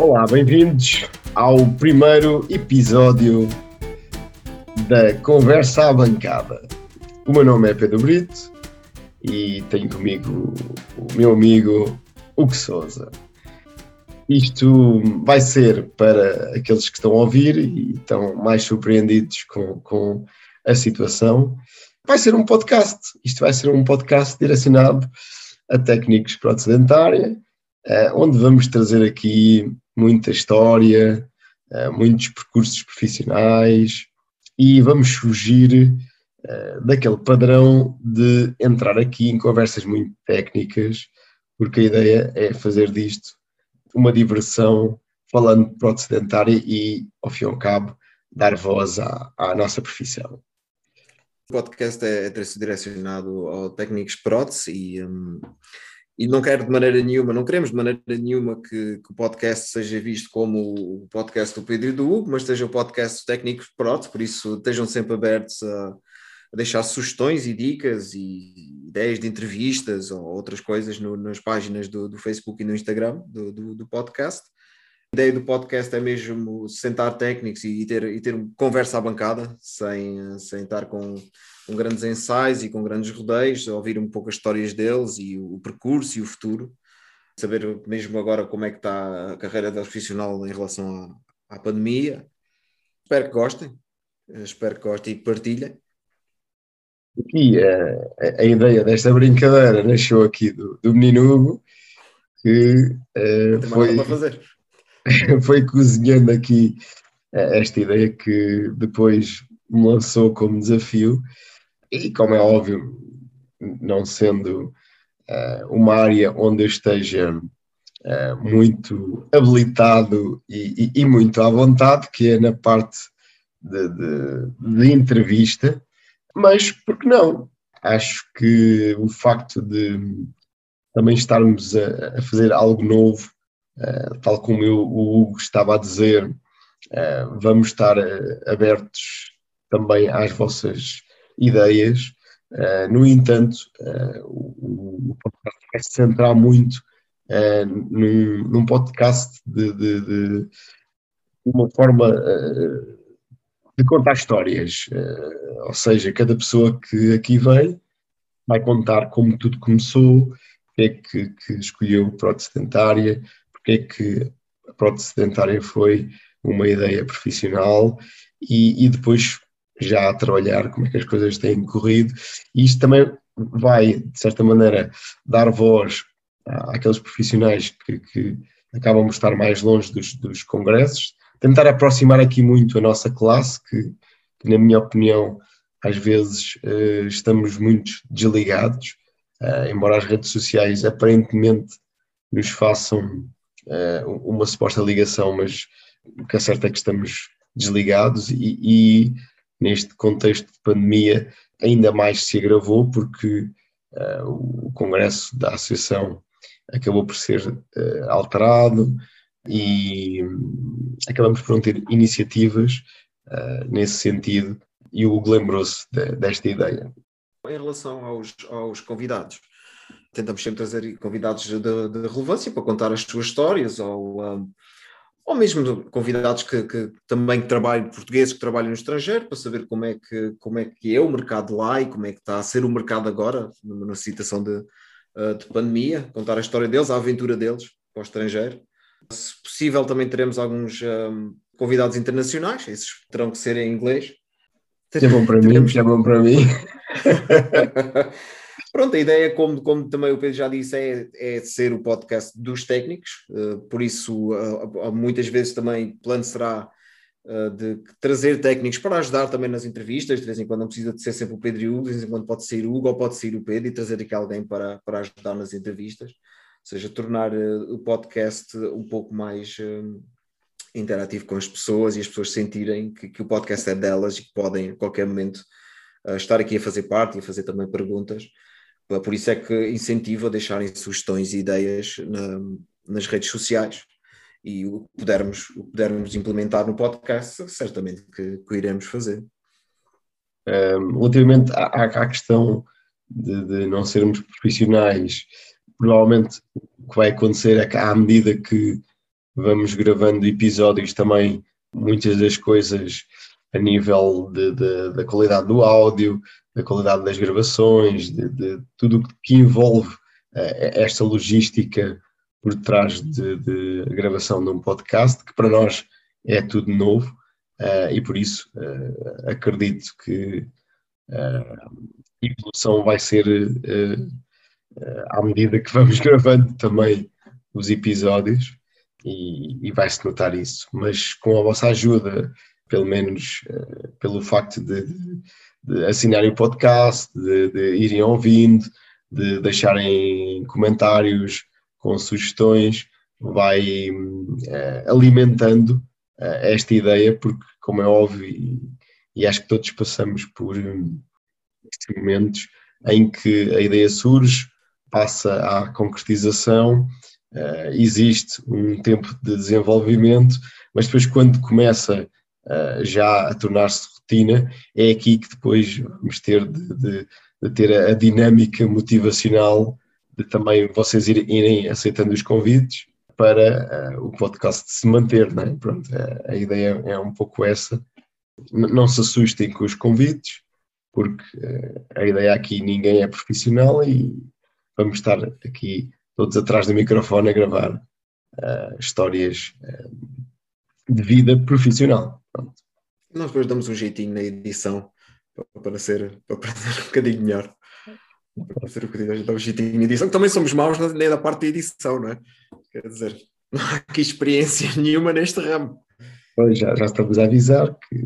Olá, bem-vindos ao primeiro episódio da Conversa à Bancada. O meu nome é Pedro Brito e tenho comigo o meu amigo Hugo Souza. Isto vai ser para aqueles que estão a ouvir e estão mais surpreendidos com, com a situação. Vai ser um podcast. Isto vai ser um podcast direcionado a técnicos para a dentária, eh, onde vamos trazer aqui muita história, eh, muitos percursos profissionais e vamos fugir eh, daquele padrão de entrar aqui em conversas muito técnicas, porque a ideia é fazer disto uma diversão falando de prótese dentária e, ao fim e ao cabo, dar voz à, à nossa profissão. O podcast é, é direcionado ao técnicos prótese e, um, e não quero de maneira nenhuma, não queremos de maneira nenhuma que, que, o podcast seja visto como o podcast do Pedro e do Hugo, mas seja o podcast dos técnicos prótese, por isso estejam sempre abertos a, a deixar sugestões e dicas e ideias de entrevistas ou outras coisas no, nas páginas do, do, Facebook e no Instagram do, do, do podcast. A ideia do podcast é mesmo sentar técnicos e ter, e ter conversa à bancada, sem, sem estar com, com grandes ensaios e com grandes rodeios, ouvir um pouco as histórias deles e o, o percurso e o futuro, saber mesmo agora como é que está a carreira da profissional em relação à, à pandemia. Espero que gostem, espero que gostem e que partilhem. E a, a, ideia desta brincadeira nasceu aqui do, do menino Hugo, que uh, foi, foi cozinhando aqui eh, esta ideia que depois me lançou como desafio e como é óbvio, não sendo uh, uma área onde eu esteja uh, muito habilitado e, e, e, muito à vontade, que é na parte de, de, de entrevista, mas por que não? Acho que o facto de também estarmos a, a fazer algo novo eh, tal como eu, o Hugo estava a dizer, uh, vamos estar uh, abertos também às vossas ideias. no entanto, o, o, podcast vai se centrar muito num, num, podcast de, de, de, uma forma de contar histórias, ou seja, cada pessoa que aqui vem vai contar como tudo começou, que é que, que escolheu prótese dentária, porque é que a prótese foi uma ideia profissional e, e, depois já a trabalhar como é que as coisas têm corrido. E isto também vai, de certa maneira, dar voz àqueles profissionais que, que acabam de estar mais longe dos, dos, congressos, tentar aproximar aqui muito a nossa classe, que, que na minha opinião, às vezes uh, estamos muito desligados, uh, embora as redes sociais aparentemente nos façam uh, uma suposta ligação, mas o que é certo é que estamos desligados e, e neste contexto de pandemia ainda mais se agravou porque uh, o congresso da associação acabou por ser uh, alterado e um, acabamos por não ter iniciativas uh, nesse sentido e o Hugo lembrou-se de, desta ideia. Em relação aos, aos convidados, tentamos sempre trazer convidados de, de relevância para contar as suas histórias, ou, um, ou mesmo convidados que, que também trabalham, portugueses que trabalham no estrangeiro, para saber como é, que, como é que é o mercado lá e como é que está a ser o mercado agora, numa situação de, uh, de pandemia, contar a história deles, a aventura deles para o estrangeiro. Se possível, também teremos alguns um, convidados internacionais, esses terão que ser em inglês. É bom para mim, é bom para mim. Pronto, a ideia, como, como também o Pedro já disse, é, é ser o podcast dos técnicos, uh, por isso, uh, muitas vezes também o plano será uh, de trazer técnicos para ajudar também nas entrevistas, de vez em quando não precisa de ser sempre o Pedro e o Hugo, de vez em quando pode ser o Hugo ou pode ser o Pedro e trazer aqui alguém para, para ajudar nas entrevistas, ou seja, tornar o podcast um pouco mais interativo com as pessoas e as pessoas sentirem que, que o podcast é delas e que podem a qualquer momento estar aqui a fazer parte e a fazer também perguntas. Por isso é que incentivo a deixarem sugestões e ideias na, nas redes sociais e o que pudermos, o pudermos implementar no podcast, certamente que, que iremos fazer. Um, relativamente à, à questão de, de, não sermos profissionais, provavelmente o que vai acontecer é que à medida que vamos gravando episódios também, muitas das coisas a nível de, de, da qualidade do áudio, da qualidade das gravações, de, de tudo que envolve uh, esta logística por trás de, de, gravação de um podcast, que para nós é tudo novo uh, e por isso uh, acredito que a evolução vai ser à medida que vamos gravando também os episódios e, e vai-se notar isso. Mas com a vossa ajuda, pelo menos pelo facto de, de de assinarem o podcast, de, de irem ouvindo, de deixarem comentários com sugestões, vai uh, alimentando uh, esta ideia, porque, como é óbvio, e, e acho que todos passamos por um, momentos em que a ideia surge, passa à concretização, uh, existe um tempo de desenvolvimento, mas depois, quando começa já a tornar-se rotina, é aqui que depois vamos ter de, de, de ter a, a, dinâmica motivacional de também vocês irem, irem aceitando os convites para uh, o podcast se manter, não é? Pronto, a, a ideia é um pouco essa. Não se assustem com os convites, porque uh, a ideia aqui ninguém é profissional e vamos estar aqui todos atrás do microfone a gravar uh, histórias de vida profissional. Pronto. Nós depois damos um jeitinho na edição para, ser, para ser um bocadinho melhor. Para ser um bocadinho, damos um jeitinho na edição, que também somos maus nem da parte da edição, não é? Quer dizer, não há aqui experiência nenhuma neste ramo. Pois, já, já estamos a avisar que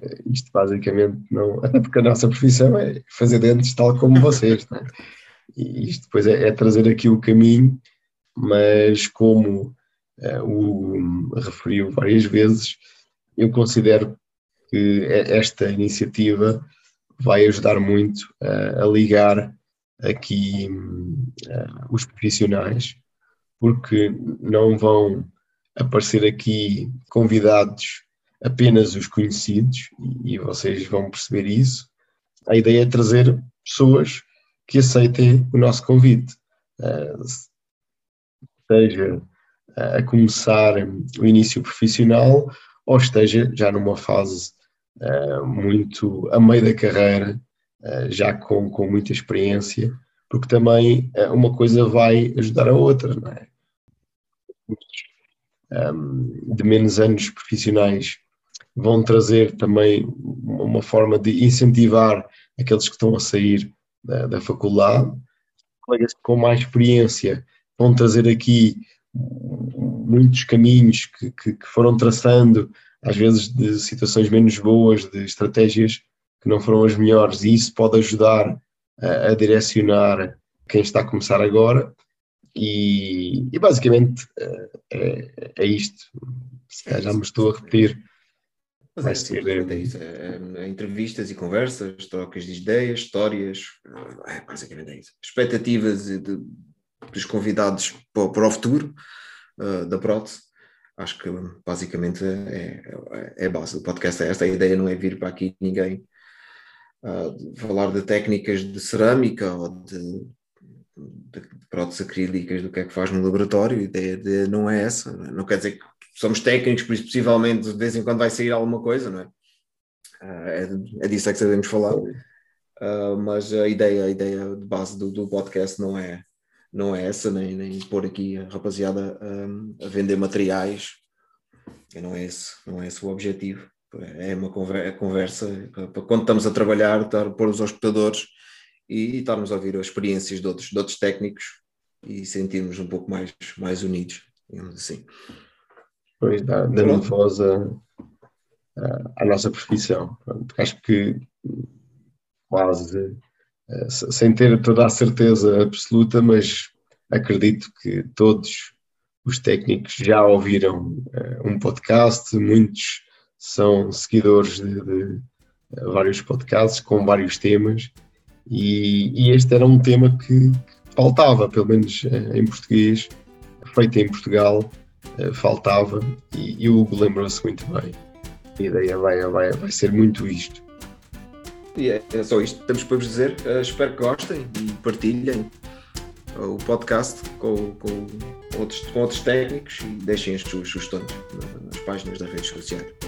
eh, isto basicamente não. Até porque a nossa profissão é fazer dentes tal como vocês, é? E isto depois é, é, trazer aqui o caminho, mas como o referiu várias vezes, eu considero que esta iniciativa vai ajudar muito a ligar aqui uh, os profissionais, porque não vão aparecer aqui convidados apenas os conhecidos, e, vocês vão perceber isso. A ideia é trazer pessoas que aceitem o nosso convite, uh, seja a começar o início profissional ou esteja já numa fase uh, muito a meio da carreira, uh, já com, com muita experiência, porque também uh, uma coisa vai ajudar a outra, não é? Um, de menos anos profissionais vão trazer também uma forma de incentivar aqueles que estão a sair da, da faculdade. Colegas com mais experiência vão trazer aqui muitos caminhos que, que, que foram traçando às vezes de situações menos boas, de estratégias que não foram as melhores, e isso pode ajudar a, a direcionar quem está a começar agora. E, e basicamente é, é, é isto. Se já me estou a repetir. Mas é, ser, é, é, é, entrevistas e conversas, trocas de ideias, histórias, é, basicamente é isso. Expectativas de, dos convidados para, para o futuro uh, da prótese acho que basicamente é, é, é a base do podcast. É esta a ideia não é vir para aqui ninguém uh, falar de técnicas de cerâmica ou de, de, de próteses acrílicas do que é que faz no laboratório. A ideia de, não é essa. Não quer dizer que somos técnicos, por isso possivelmente de vez em quando vai sair alguma coisa, não é? Uh, é, é disso é que sabemos falar. Uh, mas a ideia, a ideia de base do, do podcast não é não é essa, nem, nem pôr aqui a rapaziada um, a vender materiais. Não é esse, não é esse o objetivo. É uma conversa, é conversa para quando estamos a trabalhar, estar, pôr os hospedadores e, e estarmos a ouvir as experiências de outros, de outros técnicos e sentirmos um pouco mais, mais unidos, digamos assim. Pois dá, dando voz a, à nossa profissão. Acho que quase sem ter toda a certeza absoluta, mas acredito que todos os técnicos já ouviram eh, um podcast, muitos são seguidores de, de eh, vários podcasts com vários temas, e, e, este era um tema que faltava, pelo menos em português, feito em Portugal, faltava, e, e o Hugo lembrou-se muito bem. A ideia vai, vai, vai ser muito isto. E é, é só isto que temos para vos dizer. Uh, espero que gostem e partilhem. o podcast com, com, outros, com outros técnicos e deixem as suas sugestões nas páginas das redes sociais.